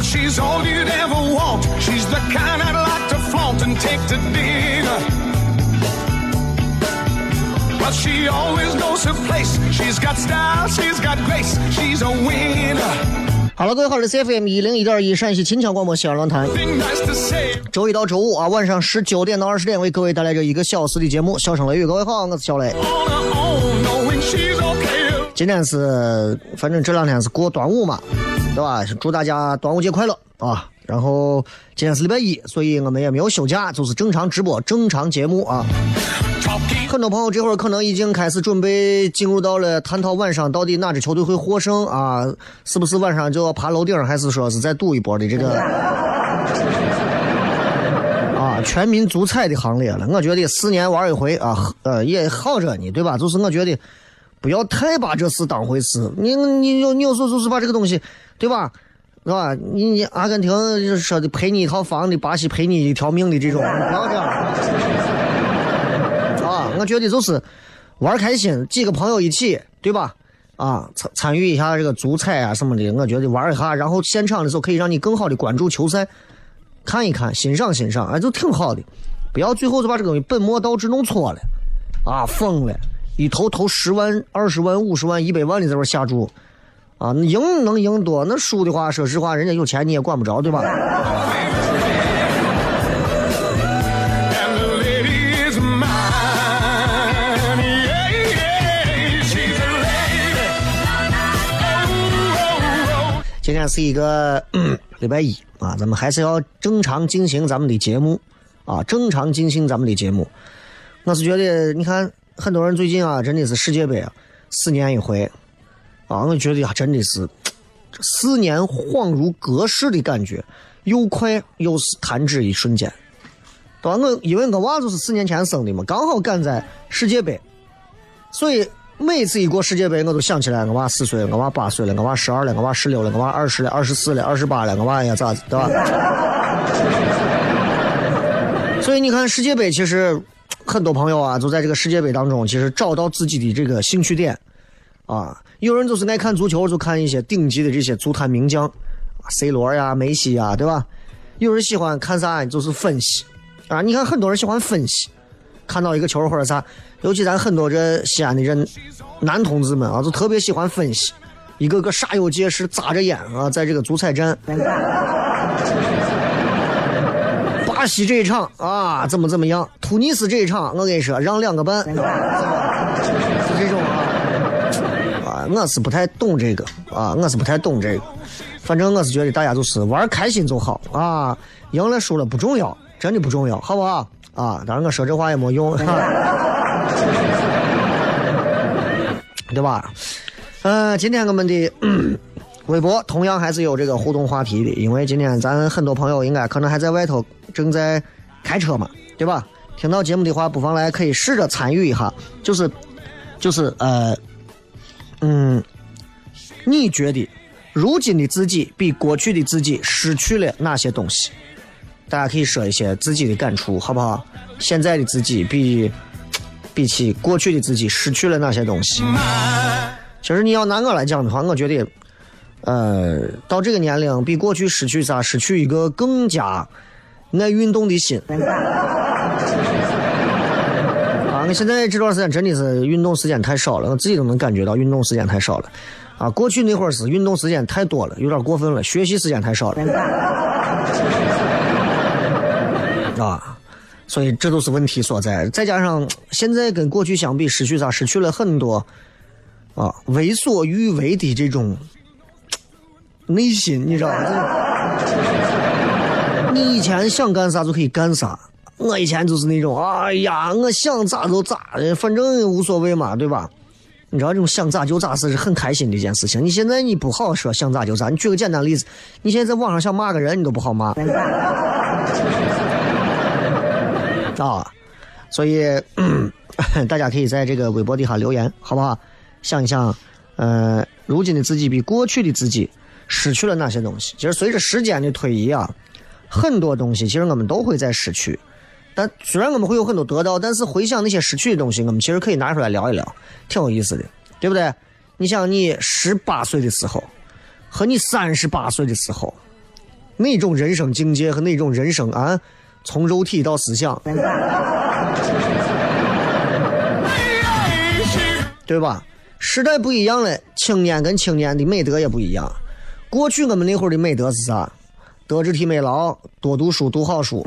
She's all you'd ever want. She's the kind I'd like to flaunt and take to dinner. Well, she always knows her place. She's got style, she's got grace. She's a winner. 好了，各位好，这是 FM 一零一点一陕西秦腔广播西安论坛.周一到周五啊，晚上十九点到二十点为各位带来这一个小时的节目《笑声雷雨》。各位好，我是小雷。今天是，反正这两天是过端午嘛，对吧？祝大家端午节快乐啊！然后今天是礼拜一，所以我们也没有休假，就是正常直播、正常节目啊。很多朋友这会儿可能已经开始准备进入到了探讨晚上到底哪支球队会获胜啊？是不是晚上就要爬楼顶，还是说是再赌一波的这个 啊全民足彩的行列了？我觉得四年玩一回啊，呃也好着呢，对吧？就是我觉得不要太把这事当回事。你你有你有时候就是把这个东西，对吧？是吧？你你阿根廷说的赔你一套房的，巴西赔你一条命的这种，不要这样。啊，我觉得就是玩开心，几个朋友一起，对吧？啊，参参与一下这个足彩啊什么的，我觉得玩一下，然后现场的时候可以让你更好的关注球赛，看一看，欣赏欣赏，哎，就挺好的。不要最后就把这个东西本末倒置弄错了，啊，疯了，一投投十万、二十万、五十万、一百万的在这下注，啊，那赢能赢多，那输的话，说实话，人家有钱你也管不着，对吧. Oh, oh, oh. 今天是一个嗯礼拜一啊，咱们还是要正常进行咱们的节目啊，正常进行咱们的节目。我是觉得，你看很多人最近啊，真的是世界杯啊，四年一回啊，我觉得呀，真的是这四年恍如隔世的感觉，又快又是弹指一瞬间。对吧？我因为我娃就是四年前生的嘛，刚好赶在世界杯，所以每次一过世界杯，我都想起来我娃四岁了，我娃八岁了，我娃十二了，我娃十六了，我娃二十了，二十四了，二十八了，我娃哎呀咋子，对吧？所以你看世界杯，其实很多朋友啊，就在这个世界杯当中，其实找到自己的这个兴趣点啊。有人就是爱看足球，就看一些顶级的这些足坛名将，C 罗呀、梅西呀，对吧？有人喜欢看啥，就是分析啊。你看很多人喜欢分析，看到一个球或者啥，尤其咱很多这西安的人男同志们啊，就特别喜欢分析，一个个煞有介事，眨着眼啊，在这个足彩站。巴西这一场啊，怎么怎么样？突尼斯这一场，我跟你说，让两个半，是这种啊。啊，我是不太懂这个啊，我是不太懂这个。反正我是觉得大家就是玩开心就好啊，赢了输了不重要，真的不重要，好不好？啊，当然我说这话也没用，对吧？呃，今天我们的微博同样还是有这个互动话题的，因为今天咱很多朋友应该可能还在外头正在开车嘛，对吧？听到节目的话，不妨来可以试着参与一下，就是就是呃，嗯，你觉得如今的自己比过去的自己失去了哪些东西？大家可以说一些自己的感触，好不好？现在的自己比比起过去的自己失去了哪些东西？其实你要拿我来讲的话，我觉得，呃，到这个年龄，比过去失去啥？失去一个更加爱运动的心。啊，我现在这段时间真的是运动时间太少了，我自己都能感觉到运动时间太少了。啊，过去那会儿是运动时间太多了，有点过分了，学习时间太少了。啊，所以这都是问题所在。再加上现在跟过去相比，失去啥？失去了很多啊，为所欲为的这种内心，你知道吗？你以前想干啥就可以干啥，我以前就是那种，哎呀，我想咋就咋，反正无所谓嘛，对吧？你知道这种想咋就咋是很开心的一件事情。你现在你不好说想咋就咋。你举个简单例子，你现在在网上想骂个人，你都不好骂。啊，所以 大家可以在这个微博底下留言，好不好？想一想，呃，如今的自己比过去的自己失去了哪些东西？其实随着时间的推移啊，很多东西其实我们都会在失去。但虽然我们会有很多得到，但是回想那些失去的东西，我们其实可以拿出来聊一聊，挺有意思的，对不对？你想，你十八岁的时候和你三十八岁的时候，那种人生境界和那种人生啊。从肉体到思想，对吧？时代不一样了，青年跟青年的美德也不一样。过去我们那会儿的美德是啥？德智体美劳，多读书，读好书，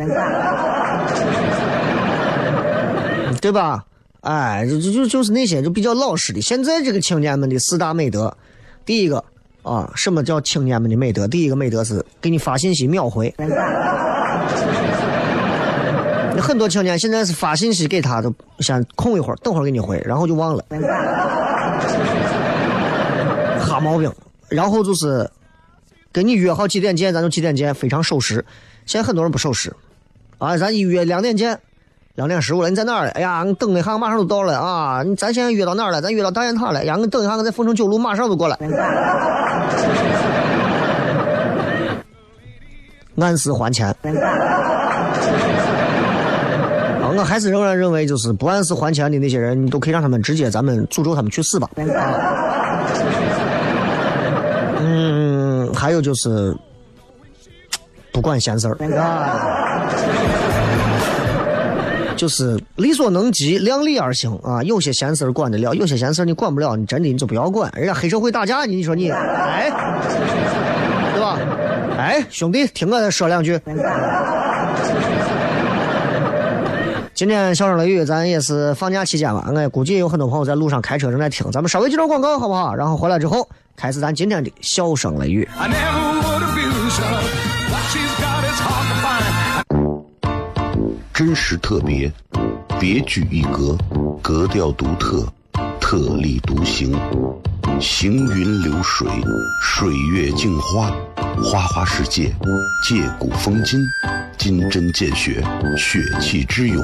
对吧？哎，就就就是那些就比较老实的。现在这个青年们的四大美德，第一个啊，什么叫青年们的美德？第一个美德是给你发信息秒回。很多青年现在是发信息给他，都先空一会儿，等会儿给你回，然后就忘了，哈毛病。然后就是跟你约好几点见，咱就几点见，非常守时。现在很多人不守时，啊，咱一约两点见，两点十五了，你在哪儿了？哎呀，你等一下，马上就到了啊！咱现在约到哪儿了？咱约到大雁塔了。呀，你等一下，我在凤城九路，马上就过来。按时还钱。啊我还是仍然认为，就是不按时还钱的那些人，你都可以让他们直接，咱们诅咒他们去死吧。嗯，还有就是不管闲事儿，就是力所能及，量力而行啊。有些闲事儿管得了，有些闲事儿你管不了，你真的你就不要管。人家黑社会打架，你说你，哎，对吧？哎，兄弟，听我再说两句。今天笑声雷雨，咱也是放假期间吧，我估计有很多朋友在路上开车正在听，咱们稍微接段广告好不好？然后回来之后开始咱今天的笑声雷雨。真实特别，别具一格，格调独特，特立独行，行云流水，水月镜花，花花世界，借古风今。金针见血，血气之勇，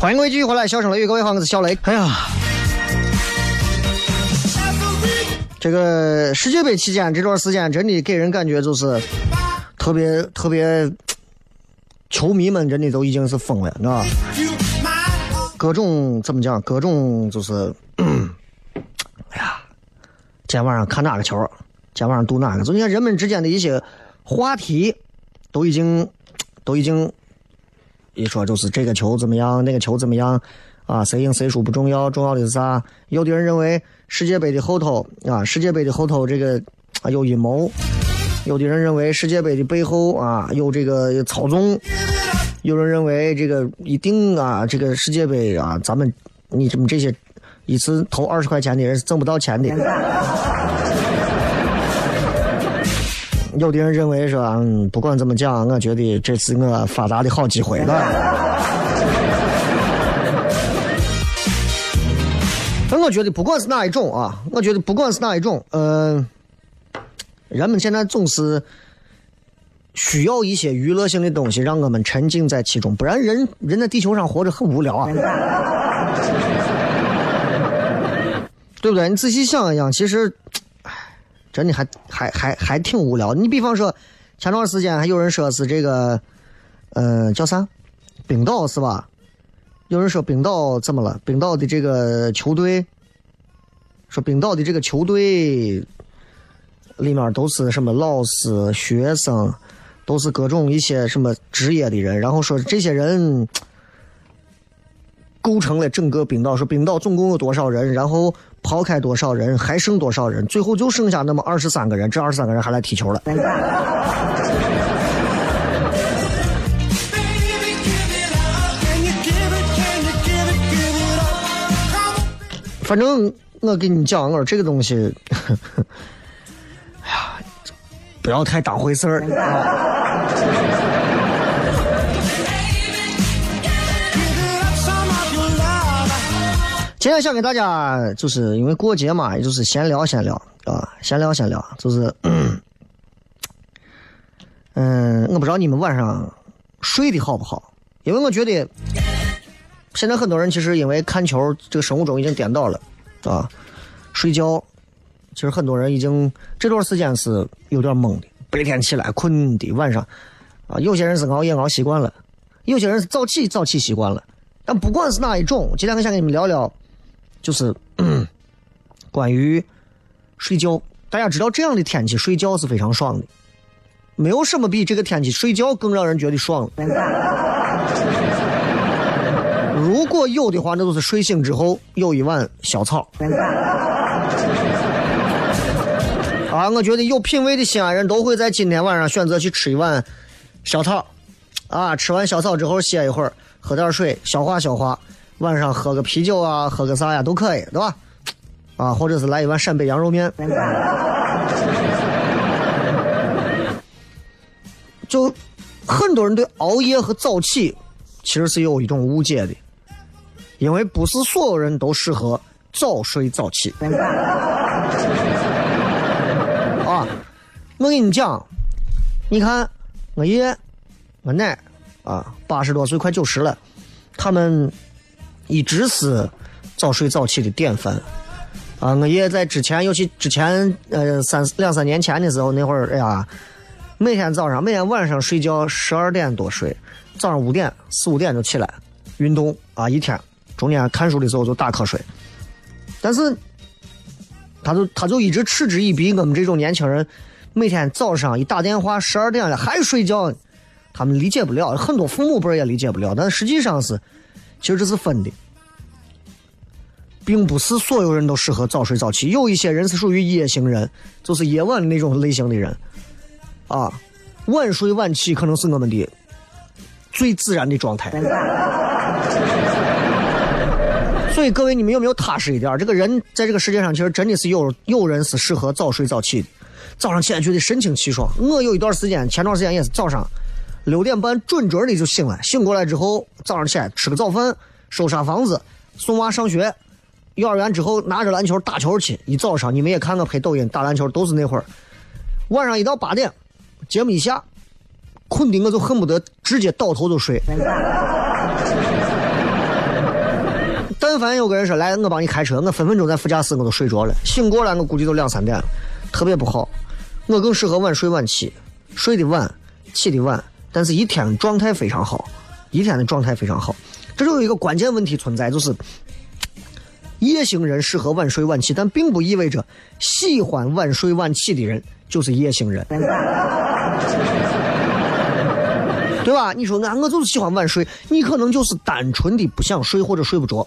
欢迎各位继续回来，笑声雷雨，各位好，我是小雷。哎呀，这个世界杯期间这段时间，真的给人感觉就是特别特别，球迷们真的都已经是疯了，你知道吧？各种怎么讲？各种就是，哎呀，今天晚上看哪个球？今天晚上赌哪个？就你看人们之间的一些话题，都已经都已经一说就是这个球怎么样，那个球怎么样啊？谁赢谁输不重要，重要的是啥？有的人认为世界杯的后头啊，世界杯的后头这个啊有阴谋；有的人认为世界杯的背后啊有这个操纵；有人认为这个一定啊，这个世界杯啊，咱们你这么这些一次投二十块钱的人是挣不到钱的。有的人认为说，嗯，不管怎么讲，我觉得这是我发达的好机会了。但我觉得不管是哪一种啊，我觉得不管是哪一种，嗯、人们现在总是需要一些娱乐性的东西，让我们沉浸在其中，不然人人在地球上活着很无聊啊，对不对？你仔细想一想，其实，真的还还还还挺无聊。你比方说，前段时间还有人说是这个，呃，叫啥？冰岛是吧？有人说冰岛怎么了？冰岛的这个球队，说冰岛的这个球队里面都是什么老师、学生，都是各种一些什么职业的人，然后说这些人构成了整个冰岛。说冰岛总共有多少人，然后抛开多少人，还剩多少人，最后就剩下那么二十三个人，这二十三个人还来踢球了。反正我跟你讲，我说这个东西，哎呀，不要太当回事儿。今天想给大家，就是因为过节嘛，也就是闲聊闲聊啊，闲聊闲聊，就是，嗯，我不知道你们晚上睡得好不好，因为我觉得现在很多人其实因为看球，这个生物钟已经颠倒了啊，睡觉，其实很多人已经这段时间是有点懵的，白天起来困的，晚上啊，有些人是熬夜熬习惯了，有些人是早起早起习惯了，但不管是哪一种，今天我想跟你们聊聊。就是、嗯、关于睡觉，大家知道这样的天气睡觉是非常爽的，没有什么比这个天气睡觉更让人觉得爽了。如果有的话，那就是睡醒之后有一碗小草。啊，我觉得有品位的西安人都会在今天晚上选择去吃一碗小草。啊，吃完小草之后歇一会儿，喝点水消化消化。晚上喝个啤酒啊，喝个啥呀都可以，对吧？啊，或者是来一碗陕北羊肉面。就很多人对熬夜和早起其实是有一种误解的，因为不是所有人都适合早睡早起。啊，我跟你讲，你看我爷、我奶啊，八十多岁快九十了，他们。一直是早睡早起的典范啊！我爷爷在之前，尤其之前呃三两三年前的时候，那会儿哎呀，每天早上每天晚上睡觉十二点多睡，早上五点四五点就起来运动啊，一天中间看书的时候就打瞌睡，但是他就他就一直嗤之以鼻，我们这种年轻人每天早上一打电话十二点了还睡觉，他们理解不了，很多父母辈也理解不了，但实际上是。其实这是分的，并不是所有人都适合早睡早起。有一些人是属于夜行人，就是夜晚的那种类型的人，啊，晚睡晚起可能是我们的最自然的状态。所以各位，你们有没有踏实一点？这个人在这个世界上，其实真的是有有人是适合早睡早起的，早上起来觉得神清气爽。我有一段时间，前段时间也是早上。六点半准准的就醒了，醒过来之后，早上起来吃个早饭，收拾房子，送娃上学，幼儿园之后拿着篮球打球去。一早上你们也看我拍抖音打篮球都是那会儿，晚上一到八点，节目一下，困的我就恨不得直接倒头就睡。但凡有个人说来，我帮你开车，我分分钟在副驾驶我都睡着了，醒过来我估计都两三点了，特别不好。我更适合晚睡晚起，睡得晚，起得晚，但是一天状态非常好，一天的状态非常好。这就有一个关键问题存在，就是夜行人适合晚睡晚起，但并不意味着喜欢晚睡晚起的人就是夜行人。对吧？你说俺我就是喜欢晚睡，你可能就是单纯的不想睡或者睡不着。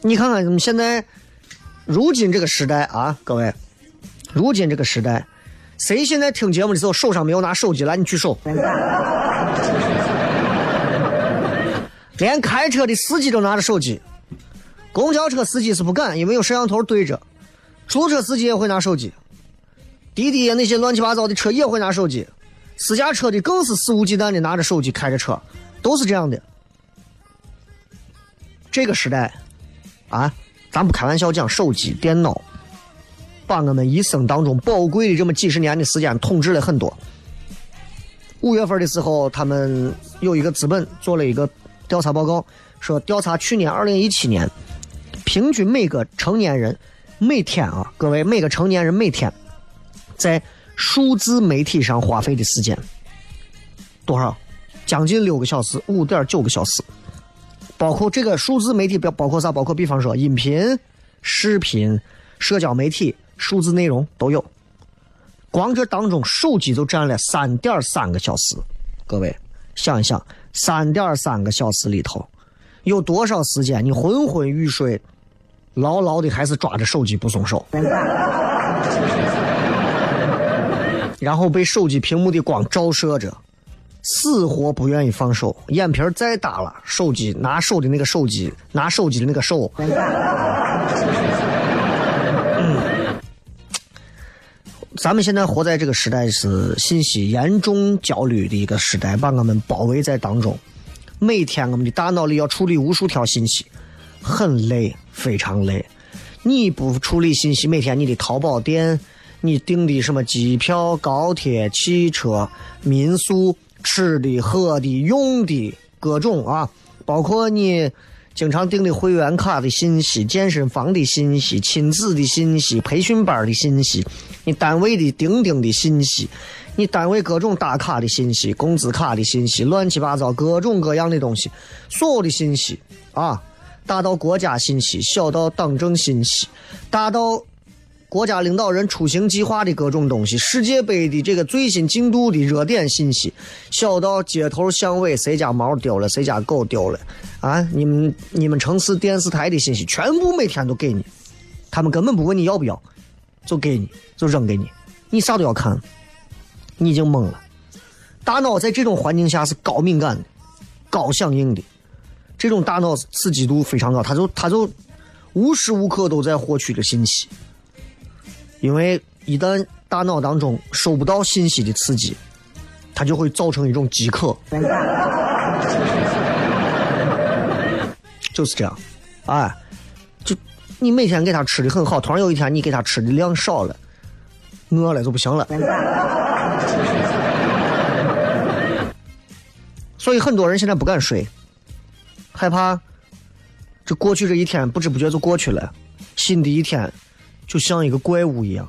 你看看现在，如今这个时代啊，各位，如今这个时代，谁现在听节目的时候手上没有拿手机来？你举手。连开车的司机都拿着手机，公交车司机是不敢，因为有摄像头对着，出租车司机也会拿手机。滴滴那些乱七八糟的车也会拿手机，私家车的更是肆无忌惮的拿着手机开着车，都是这样的。这个时代，啊，咱不开玩笑讲，手机、电脑，把我们一生当中宝贵的这么几十年的时间统治了很多。五月份的时候，他们有一个资本做了一个调查报告，说调查去年二零一七年，平均每个成年人每天啊，各位每个成年人每天。在数字媒体上花费的时间多少？将近六个小时，五点九个小时。包括这个数字媒体，包包括啥？包括比方说音频、视频、社交媒体、数字内容都有。光这当中，手机就占了三点三个小时。各位想一想，三点三个小时里头，有多少时间你昏昏欲睡，牢牢的还是抓着手机不松手？然后被手机屏幕的光照射着，死活不愿意放手，眼皮再大了，手机拿手的那个手机，拿手机的那个手。咱们现在活在这个时代是信息严重焦虑的一个时代，把我们包围在当中。每天我们的大脑里要处理无数条信息，很累，非常累。你不处理信息，每天你的淘宝店。你订的什么机票、高铁、汽车、民宿、吃的、喝的、用的各种啊，包括你经常订的会员卡的信息、健身房的信息、亲子的信息、培训班的信息，你单位的钉钉的信息，你单位各种打卡的信息、工资卡的信息，乱七八糟各种各样的东西，所有的信息啊，大到国家信息，小到党政信息，大到。国家领导人出行计划的各种东西，世界杯的这个最新进度的热点信息，小到街头巷尾谁家猫丢了，谁家狗丢了，啊，你们你们城市电视台的信息，全部每天都给你，他们根本不问你要不要，就给你，就扔给你，你啥都要看，你已经懵了。大脑在这种环境下是高敏感的、高响应的，这种大脑刺激度非常高，他就他就无时无刻都在获取着信息。因为一旦大脑当中收不到信息的刺激，它就会造成一种饥渴，就是这样，哎，就你每天给他吃的很好，突然有一天你给他吃的量少了，饿了就不行了。所以很多人现在不敢睡，害怕这过去这一天不知不觉就过去了，新的一天。就像一个怪物一样，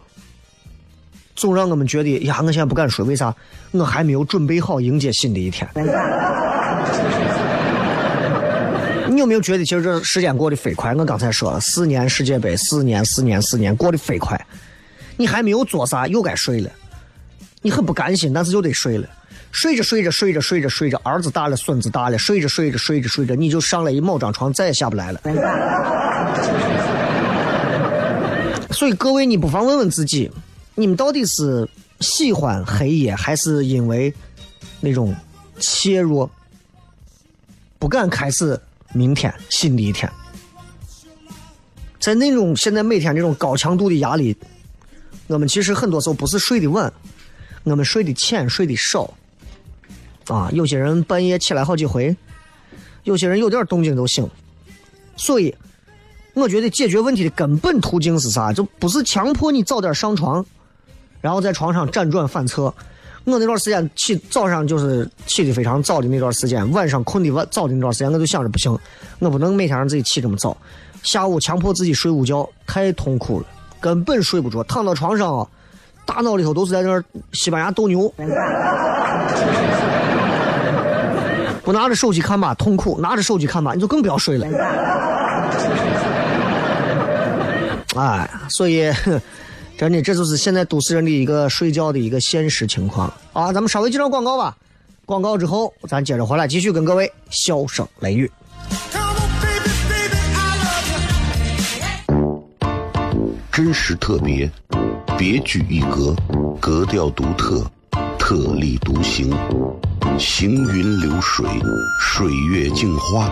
总让我们觉得呀，我现在不敢睡，为啥？我还没有准备好迎接新的一天。你有没有觉得，其实这时间过得飞快？我刚才说了，四年世界杯，四年，四年，四年，过得飞快。你还没有做啥，又该睡了。你很不甘心，但是又得睡了。睡着睡着睡着睡着睡着，儿子大了，孙子大了，睡着睡着睡着睡着，你就上了一毛张床，再也下不来了。所以各位，你不妨问问自己，你们到底是喜欢黑夜，还是因为那种怯弱，不敢开始明天新的一天？在那种现在每天这种高强度的压力，我们其实很多时候不是睡得晚，我们睡得浅，睡得少。啊，有些人半夜起来好几回，有些人有点动静都醒，所以。我觉得解决问题的根本途径是啥？就不是强迫你早点上床，然后在床上辗转反侧。我那段时间起早上就是起的非常早的那段时间，晚上困的晚早的那段时间，我就想着不行，我不能每天让自己起这么早。下午强迫自己睡午觉，太痛苦了，根本睡不着，躺到床上啊，大脑里头都是在那儿西班牙斗牛。不拿着手机看吧，痛苦；拿着手机看吧，你就更不要睡了。哎，所以真的，这就是现在都市人的一个睡觉的一个现实情况啊！咱们稍微接上广告吧，广告之后咱接着回来继续跟各位笑声雷雨。真实特别，别具一格，格调独特，特立独行，行云流水，水月镜花，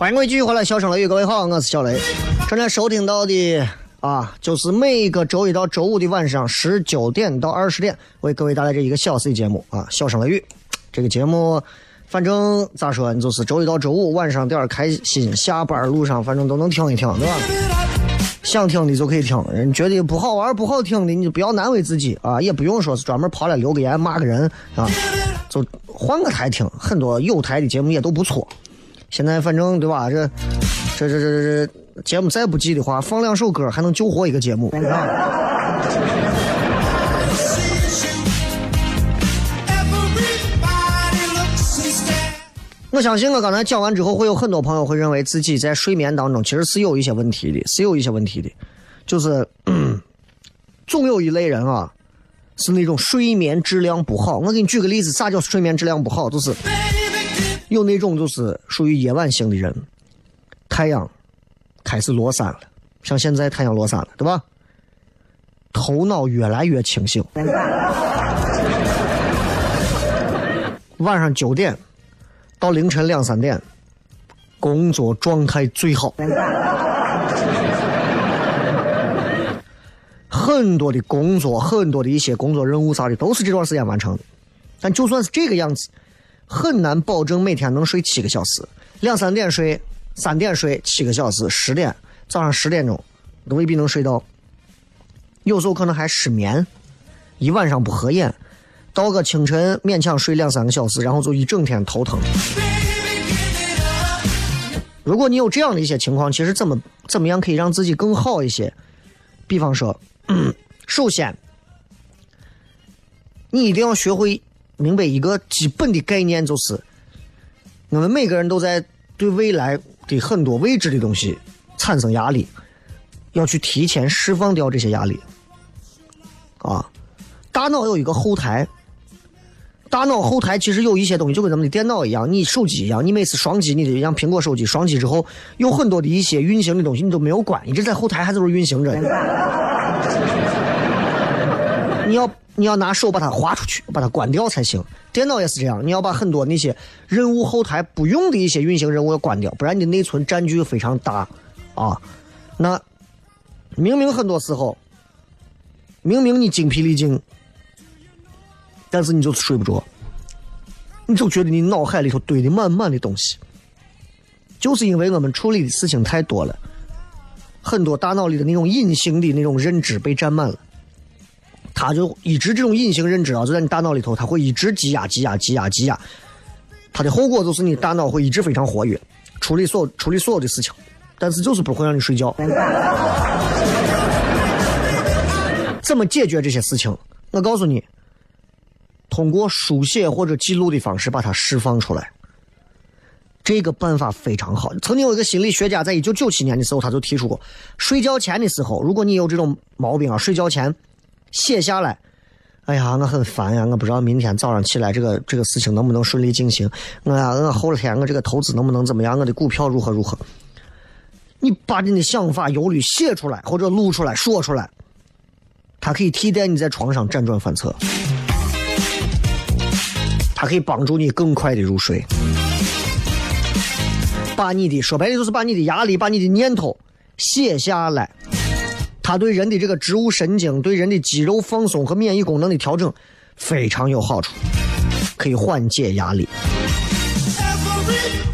欢迎各位继续回来，笑声雷雨，各位好，我是小雷。正在收听到的啊，就是每个周一到周五的晚上十九点到二十点，为各位带来这一个小时的节目啊，笑声雷雨。这个节目，反正咋说，你就是周一到周五晚上点儿开心，下班路上反正都能听一听，对吧？想听的就可以听，人觉得不好玩、不好听的，你就不要难为自己啊，也不用说是专门跑来留个言骂个人啊，就换个台听，很多有台的节目也都不错。现在反正对吧？这这这这这节目再不济的话，放两首歌还能救活一个节目。我相信我刚才讲完之后，会有很多朋友会认为自己在睡眠当中其实是有一些问题的，是有一些问题的，就是、总有一类人啊，是那种睡眠质量不好。我给你举个例子，啥叫睡眠质量不好？就是有那种就是属于夜晚型的人，太阳开始落山了，像现在太阳落山了，对吧？头脑越来越清醒，晚上九点到凌晨两三点，工作状态最好。很多的工作，很多的一些工作任务啥的，都是这段时间完成的。但就算是这个样子，很难保证每天能睡七个小时。两三点睡，三点睡，七个小时，十点早上十点钟都未必能睡到。有时候可能还失眠，一晚上不合眼，到个清晨勉强睡两三个小时，然后就一整天头疼。如果你有这样的一些情况，其实怎么怎么样可以让自己更好一些？比方说，嗯首先，你一定要学会明白一个基本的概念，就是我们每个人都在对未来的很多未知的东西产生压力，要去提前释放掉这些压力。啊，大脑有一个后台，大脑后台其实有一些东西，就跟咱们的电脑一样，你手机一样，你每次双击你的像苹果手机双击之后，有很多的一些运行的东西你都没有关，一直在后台还在这运行着。你要你要拿手把它划出去，把它关掉才行。电脑也是这样，你要把很多那些任务后台不用的一些运行任务要关掉，不然你的内存占据非常大啊。那明明很多时候，明明你精疲力尽，但是你就是睡不着，你就觉得你脑海里头堆的满满的东西，就是因为我们处理的事情太多了，很多大脑里的那种隐形的那种认知被占满了。它就一直这种隐形认知啊，就在你大脑里头，它会一直积压、积压、积压、积压。它的后果就是你大脑会一直非常活跃，处理所处理所有的事情，但是就是不会让你睡觉。怎么解决这些事情？我告诉你，通过书写或者记录的方式把它释放出来。这个办法非常好。曾经有一个心理学家在一九九七年的时候，他就提出过，睡觉前的时候，如果你有这种毛病啊，睡觉前。写下来，哎呀，我很烦呀！我不知道明天早上起来这个这个事情能不能顺利进行。我呀，我后天我这个投资能不能怎么样？我的股票如何如何？你把你的想法、忧虑写出来，或者录出来说出来，它可以替代你在床上辗转反侧，它可以帮助你更快的入睡。把你的说白了就是把你的压力、把你的念头写下来。它对人的这个植物神经、对人的肌肉放松和免疫功能的调整非常有好处，可以缓解压力。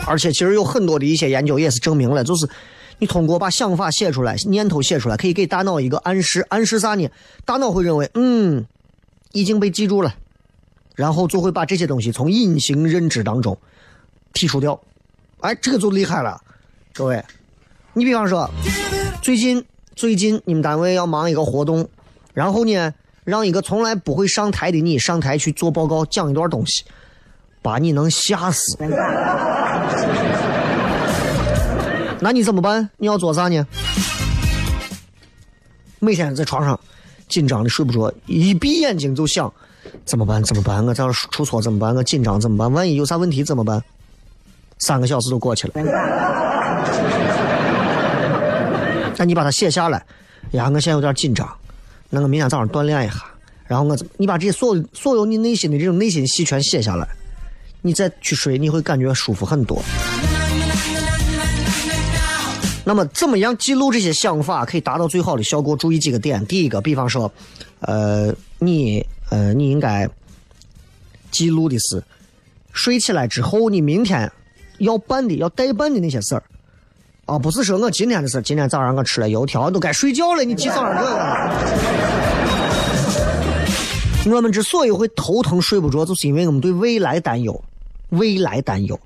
而且，其实有很多的一些研究也是证明了，就是你通过把想法写出来、念头写出来，可以给大脑一个暗示，暗示啥呢？大脑会认为，嗯，已经被记住了，然后就会把这些东西从隐形认知当中剔除掉。哎，这个就厉害了，各位，你比方说，最近。最近你们单位要忙一个活动，然后呢，让一个从来不会上台的你上台去做报告，讲一段东西，把你能吓死。那你怎么办？你要做啥呢？每天在床上紧张的睡不着，一闭眼睛就想怎么办？怎么办？我这出错怎么办？我紧张怎么办？万一有啥问题怎么办？三个小时都过去了。那你把它写下来，呀，我现在有点紧张，那我明天早上锻炼一下，然后我？你把这些所有所有你内心的这种内心戏全写下来，你再去睡，你会感觉舒服很多。那么，怎么样记录这些想法可以达到最好的效果？注意几个点。第一个，比方说，呃，你呃，你应该记录的是睡起来之后，你明天要办的、要代办的那些事儿。啊，不是说我今天的事，今天早上我吃了油条，都该睡觉了。你记早上这个。我们之所以会头疼睡不着，就是因为我们对未来担忧，未来担忧。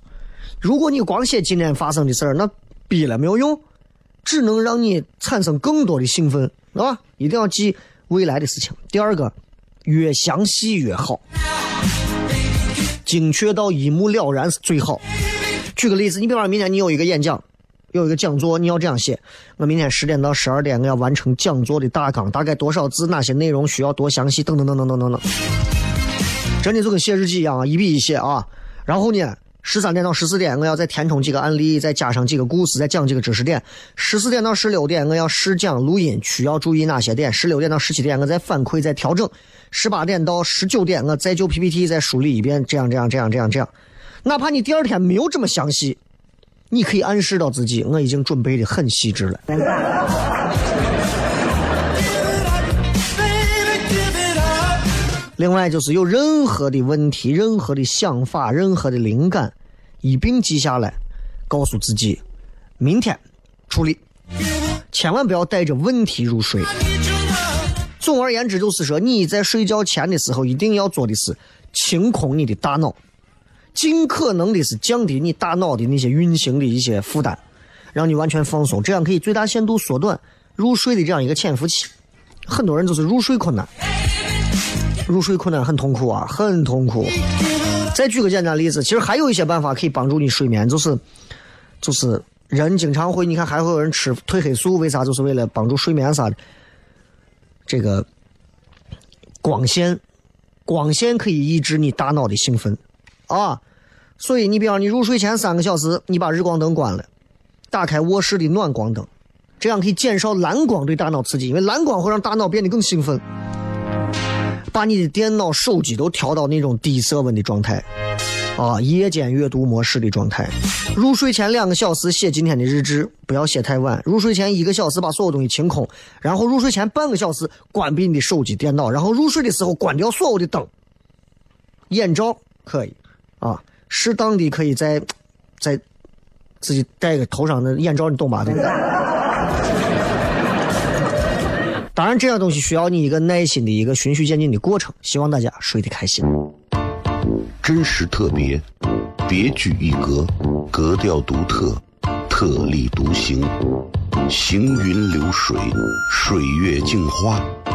如果你光写今天发生的事儿，那逼了没有用，只能让你产生更多的兴奋，啊，一定要记未来的事情。第二个，越详细越好，精确到一目了然是最好。举个例子，你比方说明天你有一个演讲。有一个讲座，你要这样写：我明天十点到十二点，我要完成讲座的大纲，大概多少字，哪些内容需要多详细，等等等等等等等。真的就跟写日记一样啊，一笔一写啊。然后呢，十三点到十四点，我要再填充几个案例，再加上几个故事，再讲几个知识点。十四点到十六点，我要试讲录音，需要注意哪些点？十六点到十七点，我再反馈再调整。十八点到十九点，我再就 PPT 再梳理一遍，这样这样这样这样这样。哪怕你第二天没有这么详细。你可以暗示到自己，我已经准备的很细致了。另外就是有任何的问题、任何的想法、任何的灵感，一并记下来，告诉自己，明天处理。千万不要带着问题入睡。总而言之，就是说你在睡觉前的时候，一定要做的是清空你的大脑。尽可能的是降低你大脑的那些运行的一些负担，让你完全放松，这样可以最大限度缩短入睡的这样一个潜伏期。很多人就是入睡困难，入睡困难很痛苦啊，很痛苦。再举个简单例子，其实还有一些办法可以帮助你睡眠，就是就是人经常会，你看还会有人吃褪黑素，为啥？就是为了帮助睡眠啥的。这个光线，光线可以抑制你大脑的兴奋。啊，所以你比方你入睡前三个小时，你把日光灯关了，打开卧室的暖光灯，这样可以减少蓝光对大脑刺激，因为蓝光会让大脑变得更兴奋。把你的电脑、手机都调到那种低色温的状态，啊，夜间阅读模式的状态。入睡前两个小时写今天的日志，不要写太晚。入睡前一个小时把所有东西清空，然后入睡前半个小时关闭你的手机、电脑，然后入睡的时候关掉所有的灯。眼罩可以，啊，适当的可以在在自己戴个头上的眼罩，你懂吧？对不对？当然，这样东西需要你一个耐心的一个循序渐进的过程。希望大家睡得开心。真实特别，别具一格，格调独特，特立独行，行云流水，水月镜花，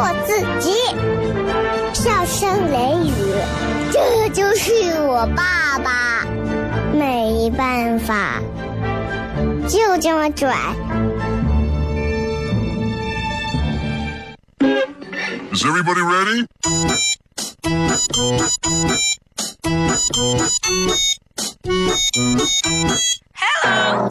做自己。”笑声雷雨，这就是我爸爸，没办法，就这么拽。Is everybody ready? Hello,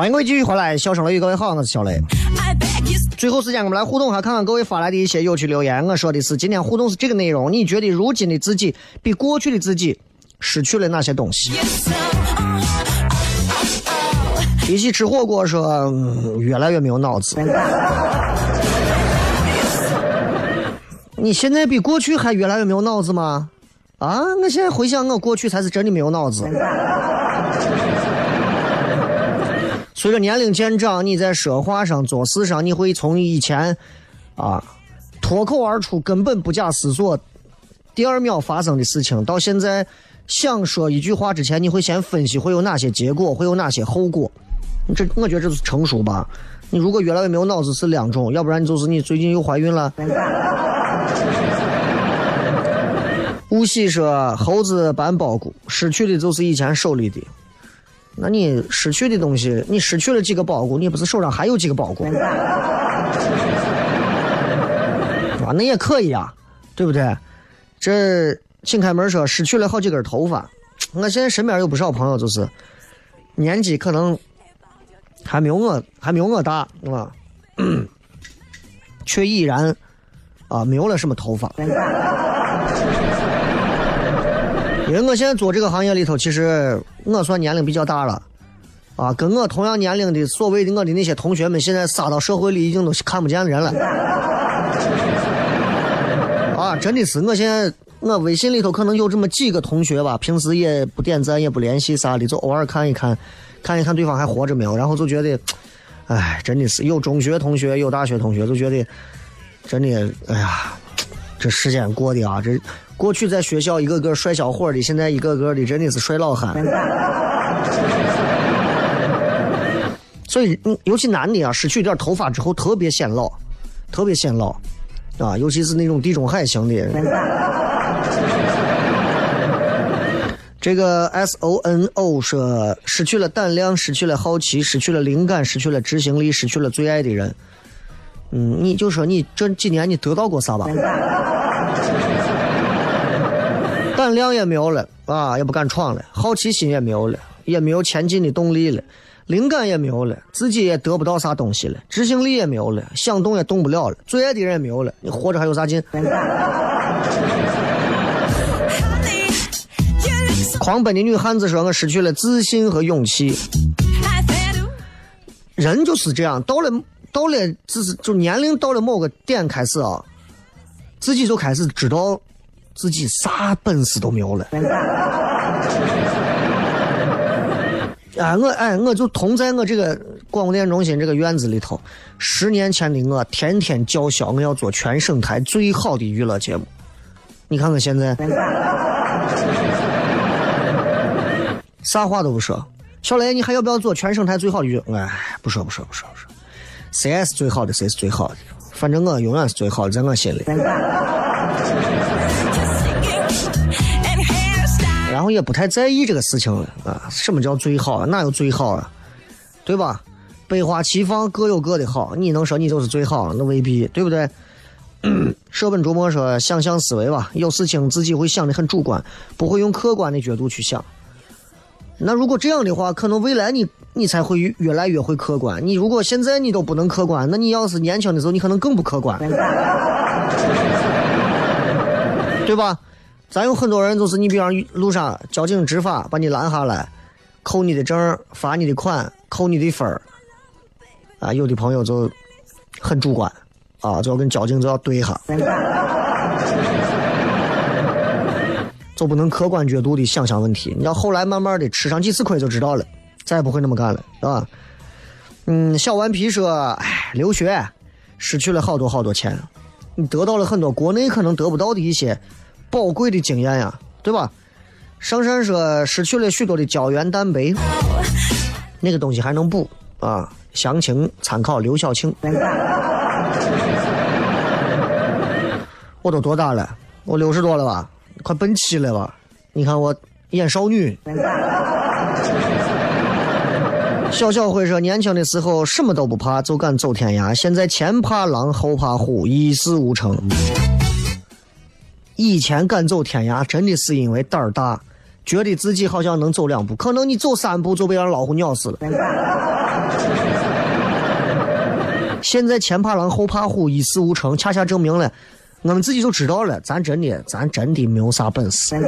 欢迎各位继续回来，笑声雷雨，各位好，我是小雷。最后时间我们来互动哈，看看各位发来的一些有趣留言。我说的是今天互动是这个内容，你觉得如今的自己比过去的自己失去了哪些东西. Oh, oh, oh. 一起吃火锅说、嗯越来越没有脑子。你现在比过去还越来越没有脑子吗？啊！我现在回想，我过去才是真的没有脑子。随着年龄渐长，你在说话上、做事上，你会从以前啊脱口而出、根本不假思索，第二秒发生的事情，到现在想说一句话之前，你会先分析会有哪些结果，会有哪些后果。这我觉得这是成熟吧。你如果越来越没有脑子是两种，要不然就是你最近又怀孕了。无锡说猴子搬包谷，失去的就是以前手里的。那你失去的东西，你失去了几个包谷，你不是手上还有几个包谷？啊，那也可以啊，对不对？这请开门说失去了好几根头发，我现在身边有不少朋友，就是年纪可能还没有我还没有我大，是吧？却依然啊没有了什么头发。因为我现在做这个行业里头，其实我算年龄比较大了，啊，跟我同样年龄的所谓的我的那些同学们，现在撒到社会里已经都看不见人了。啊，真的是，我现在我微信里头可能有这么几个同学吧，平时也不点赞，也不联系啥的，就偶尔看一看，看一看对方还活着没有，然后就觉得，哎，真的是有中学同学，有大学同学，就觉得真的，哎呀，这时间过的啊，这过去在学校一个个帅小伙的，现在一个个的真的是帅老汉。所以，嗯尤其男的啊，失去点头发之后特别显老，特别显老，啊，尤其是那种地中海型的。这个 S O N O 说，失去了胆量，失去了好奇，失去了灵感，失去了执行力，失去了最爱的人。嗯，你就说你这几年你得到过啥吧？胆 量也没有了啊，也不敢闯了；好奇心也没有了，也没有前进的动力了；灵感也没有了，自己也得不到啥东西了；执行力也没有了，想动也动不了了；最爱的人也没有了，你活着还有啥劲？狂奔的女汉子说：“我失去了自信和勇气。人就是这样，到了到了，就是就年龄到了某个点开始啊，自己就开始知道自己啥本事都没有了。哎，我哎，我就同在我这个广播电中心这个院子里头，十年前的我天天叫嚣我要做全省台最好的娱乐节目。你看看现在，啥话都不说。小雷，你还要不要做全省台最好的娱？哎，不说不说不说不说，谁是最好的谁是最好的，反正我永远是最好的，在我心里。然后也不太在意这个事情了啊。什么叫最好啊？哪有最好啊？对吧？百花齐放，各有各的好。你能说你就是最好？那未必，对不对？舍本逐末说想象思维吧，有事情自己会想的很主观，不会用客观的角度去想。那如果这样的话，可能未来你你才会越越来越会客观。你如果现在你都不能客观，那你要是年轻的时候，你可能更不客观，对吧？咱有很多人就是你，比方路上交警执法把你拦下来，扣你的证，罚你的款，扣你的分儿，啊，有的朋友就很主观，啊，就要跟交警就要对下，就不能客观角度的想想问题。你要后来慢慢的吃上几次亏就知道了，再也不会那么干了，是吧？嗯，小顽皮说，哎，留学失去了好多好多钱，你得到了很多国内可能得不到的一些宝贵的经验呀，对吧？上山说失去了许多的胶原蛋白，那个东西还能补啊。详情参考刘晓庆。我都多大了？我六十多了吧？快奔七了吧？你看我演少女。小小辉说，年轻的时候什么都不怕，就敢走天涯。现在前怕狼后怕虎，一事无成。以前敢走天涯，真的是因为胆儿大，觉得自己好像能走两步，可能你走三步就被让老虎咬死了。现在前怕狼后怕虎，一事无成，恰恰证明了我们自己就知道了，咱真的，咱真的没有啥本事。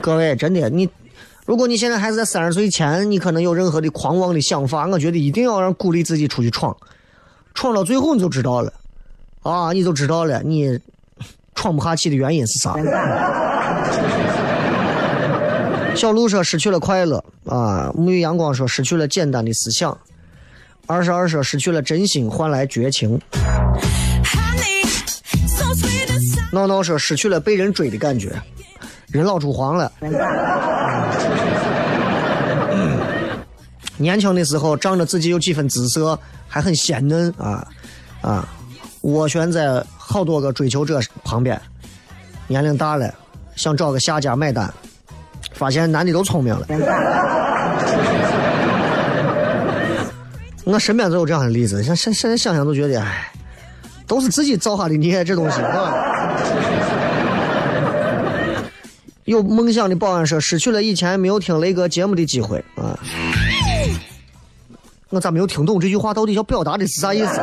各位，真的，你如果你现在还是在三十岁前，你可能有任何的狂妄的想法，我觉得一定要让鼓励自己出去闯，闯到最后你就知道了，啊，你就知道了，你闯不下去的原因是啥。小鹿说失去了快乐。啊，沐浴阳光说失去了简单的思想，二十二说失去了真心换来绝情.闹闹说失去了被人追的感觉，人老珠黄了。年轻的时候仗着自己有几分姿色，还很鲜嫩啊啊，斡旋在好多个追求者旁边。年龄大了，想找个下家买单，发现男的都聪明了。我身边就有这样的例子，现现现在想想都觉得，哎，都是自己造下的孽，这东西，是吧？有梦想的保安说，失去了以前没有听雷哥节目的机会啊。我咋没有听懂这句话到底要表达的是啥意思？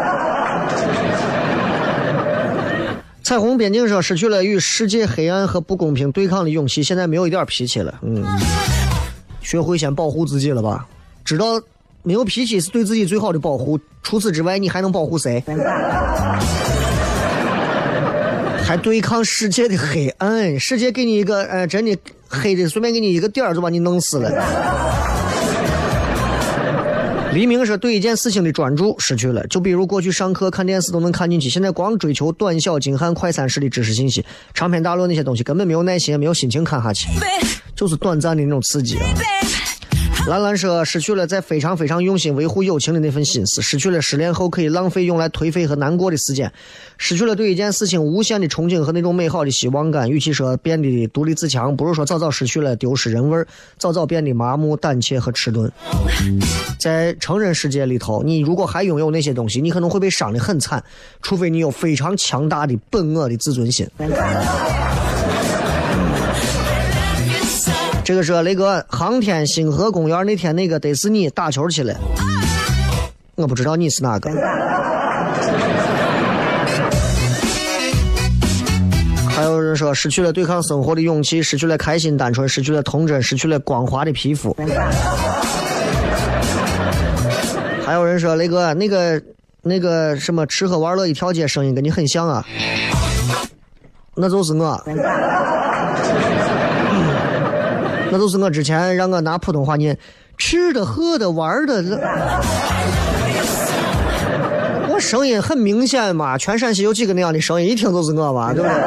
彩虹边境说，失去了与世界黑暗和不公平对抗的勇气，现在没有一点脾气了。嗯，学会先保护自己了吧？知道没有脾气是对自己最好的保护，除此之外你还能保护谁？还对抗世界的黑暗，世界给你一个，呃，真的黑的，随便给你一个点儿就把你弄死了。黎明是对一件事情的专注失去了，就比如过去上课看电视都能看进去，现在光追求短小精悍、快餐式的知识信息，长篇大论那些东西根本没有耐心，也没有心情看下去，就是短暂的那种刺激啊。兰兰说失去了在非常非常用心维护友情的那份心思，失去了失恋后可以浪费用来颓废和难过的时间，失去了对一件事情无限的憧憬和那种美好的希望感。与其说变得独立自强，不如说早早失去了丢失人味儿，早早变得麻木、胆怯和迟钝。在成人世界里头，你如果还拥有那些东西，你可能会被伤得很惨，除非你有非常强大的本我的自尊心。这个是雷哥航天星河公园那天那个得是你打球去了，我不知道你是哪个。还有人说失去了对抗生活的勇气，失去了开心单纯，失去了童真，失去了光滑的皮肤。还有人说雷哥，那个那个什么吃喝玩乐一条街，声音跟你很像啊，那就是我。那就是我之前让我拿普通话念，吃的、喝的、玩的，我声音很明显嘛。全陕西有几个那样的声音，一听就是我嘛，对不对？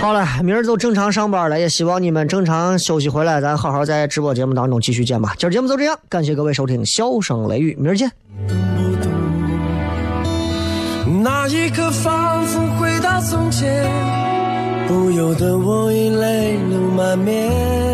好了，明儿就正常上班了，也希望你们正常休息回来，咱好好在直播节目当中继续见吧。今儿节目就这样，感谢各位收听，笑声雷雨，明儿见。那一刻仿佛回到从前，不由得我已泪流满面。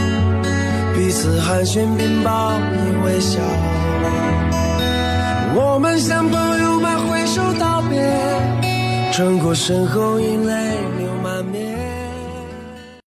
一次寒暄并报以微笑。我们像朋友般挥手道别。转过身后，已泪